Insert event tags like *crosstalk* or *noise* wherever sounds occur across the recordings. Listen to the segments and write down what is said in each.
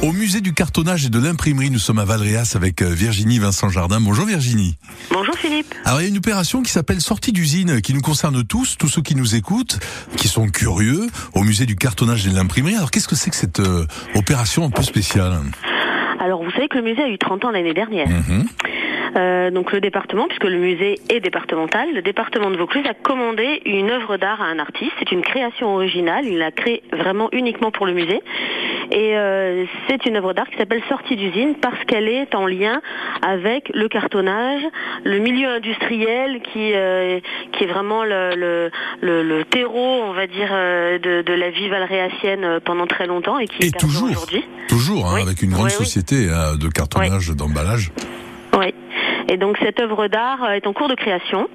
Au musée du cartonnage et de l'imprimerie, nous sommes à Valréas avec euh, Virginie Vincent Jardin. Bonjour Virginie. Bonjour Philippe. Alors il y a une opération qui s'appelle sortie d'usine qui nous concerne tous, tous ceux qui nous écoutent, qui sont curieux au musée du cartonnage et de l'imprimerie. Alors qu'est-ce que c'est que cette euh, opération un peu spéciale? Alors vous savez que le musée a eu 30 ans l'année dernière. Mhm. Euh, donc le département, puisque le musée est départemental, le département de Vaucluse a commandé une œuvre d'art à un artiste. C'est une création originale, il l'a créée vraiment uniquement pour le musée. Et euh, c'est une œuvre d'art qui s'appelle Sortie d'usine parce qu'elle est en lien avec le cartonnage, le milieu industriel qui euh, qui est vraiment le, le, le, le terreau, on va dire, de, de la vie valréasienne euh, pendant très longtemps et qui Et est toujours, aujourd'hui. toujours, hein, Oui. avec une grande Oui, oui. société de cartonnage, d'emballage. Oui. Et donc cette œuvre d'art euh, est en cours de création.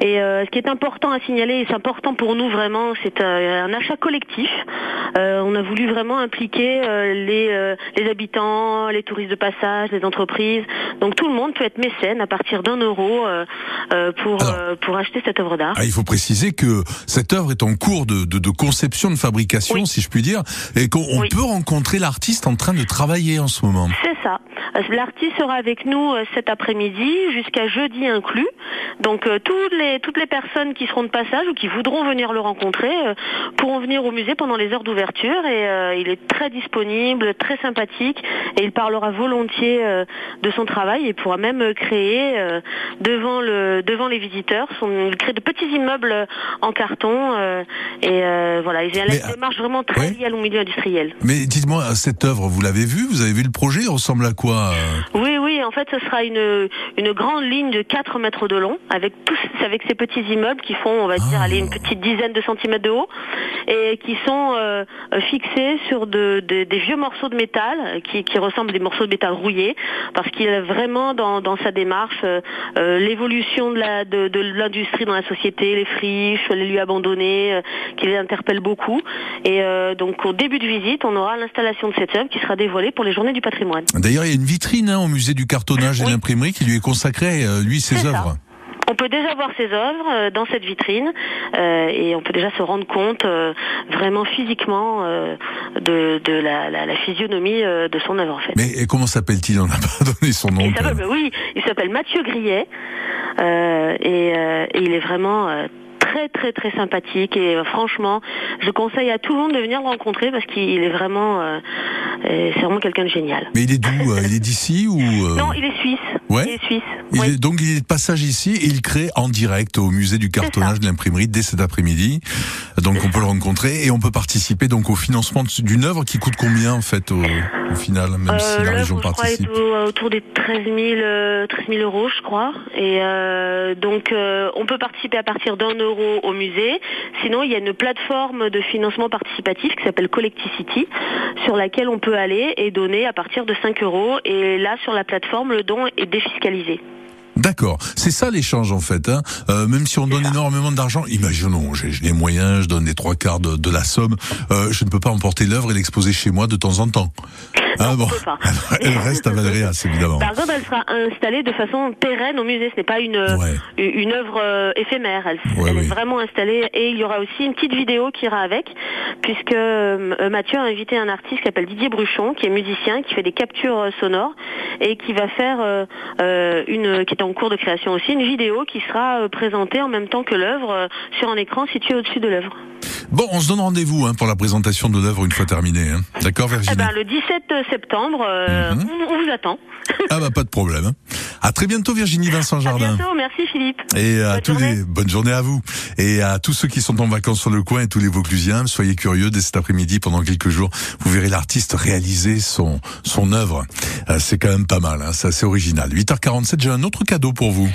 Et euh, ce qui est important à signaler, et c'est important pour nous vraiment, c'est euh, un achat collectif. Euh, on a voulu vraiment impliquer euh, les, euh, les habitants, les touristes de passage, les entreprises. Donc tout le monde peut être mécène à partir d'un euro euh, pour, Alors. euh, pour acheter cette œuvre d'art. Ah, il faut préciser que cette œuvre est en cours de, de, de conception, de fabrication, Oui. si je puis dire, et qu'on Oui. peut rencontrer l'artiste en train de travailler en ce moment. C'est ça. L'artiste sera avec nous cet après-midi jusqu'à jeudi inclus. Donc euh, toutes les toutes les personnes qui seront de passage ou qui voudront venir le rencontrer euh, pourront venir au musée pendant les heures d'ouverture et euh, il est très disponible, très sympathique et il parlera volontiers euh, de son travail. Et pourra même euh, créer euh, devant le devant les visiteurs son il crée de petits immeubles en carton euh, et euh, voilà, il a Mais, une démarche vraiment très ouais. liée au milieu industriel. Mais dites-moi, cette œuvre, vous l'avez vue? Vous avez vu le projet? Il ressemble à quoi oui, en fait, ce sera une, une grande ligne de 4 mètres de long, avec tous, avec ces petits immeubles qui font, on va dire, Ah. aller une petite dizaine de centimètres de haut, et qui sont euh, fixés sur de, de- des vieux morceaux de métal, euh, qui, qui ressemblent à des morceaux de métal rouillés, parce qu'il est vraiment dans, dans sa démarche euh, l'évolution de la- de, de l'industrie dans la société, les friches, les lieux abandonnés, euh, qui les interpellent beaucoup. Et donc, au début de visite, on aura l'installation de cette œuvre qui sera dévoilée pour les Journées du patrimoine. D'ailleurs, il y a une vitrine hein, au musée du cartonnage et Oui. l'imprimerie qui lui est consacrée, euh, lui, ses ça. œuvres. On peut déjà voir ses œuvres euh, dans cette vitrine euh, et on peut déjà se rendre compte euh, vraiment physiquement euh, de, de la, la- la physionomie de son œuvre en fait. Mais et comment s'appelle-t-il? On n'a pas *laughs* donné son nom. Il oui, il s'appelle Mathieu Grillet et, et il est vraiment très très très sympathique et euh, franchement, je conseille à tout le monde de venir le rencontrer parce qu'il est vraiment, euh, c'est vraiment quelqu'un de génial. Mais il est d'où euh, Il est d'ici ou euh, Non, il est suisse. Ouais. Il est suisse. il Oui. est- Donc il est de passage ici et il crée en direct au musée du cartonnage de l'imprimerie dès cet après-midi. Donc on peut le rencontrer et on peut participer donc au financement d'une œuvre qui coûte combien en fait au, au final, même si Euh, la l'œuvre, région je crois, est participe? au- autour des 13 000, euh, 13 000 euros, je crois. Et euh, donc, euh, on peut participer à partir d'un euro au musée. Sinon, il y a une plateforme de financement participatif qui s'appelle Collecticity, sur laquelle on peut aller et donner à partir de 5 euros. Et là, sur la plateforme, le don est D'accord, c'est ça l'échange en fait. Hein. Euh, même si on donne énormément d'argent, imaginons, j'ai j'ai les moyens, je donne les trois quarts de, de la somme, euh, je ne peux pas emporter l'œuvre et l'exposer chez moi de temps en temps. Ah bon, pas. elle reste à Valréas évidemment. Par contre, elle sera installée de façon pérenne au musée. Ce n'est pas une, Ouais. une œuvre euh, éphémère. Elle, Ouais, elle oui. est vraiment installée. Et il y aura aussi une petite vidéo qui ira avec, puisque euh, Mathieu a invité un artiste qui s'appelle Didier Bruchon, qui est musicien, qui fait des captures euh, sonores et qui va faire euh, euh, une, qui est en cours de création aussi, une vidéo qui sera euh, présentée en même temps que l'œuvre euh, sur un écran situé au-dessus de l'œuvre. Bon, on se donne rendez-vous hein, pour la présentation de l'œuvre une fois terminée. Hein. D'accord Eh Virginie ben, le 17 septembre, euh, Mhm. on, on vous attend. Ah bah pas de problème. hein. À très bientôt Virginie Vincent À Jardin. bientôt. Merci Philippe. Et à Bonne tous journée. les bonne journée à vous et à tous ceux qui sont en vacances sur le coin et tous les Vauclusiens, soyez curieux dès cet après-midi pendant quelques jours, vous verrez l'artiste réaliser son son œuvre. Euh, C'est quand même pas mal, hein, c'est assez original. 8h47, j'ai un autre cadeau pour vous.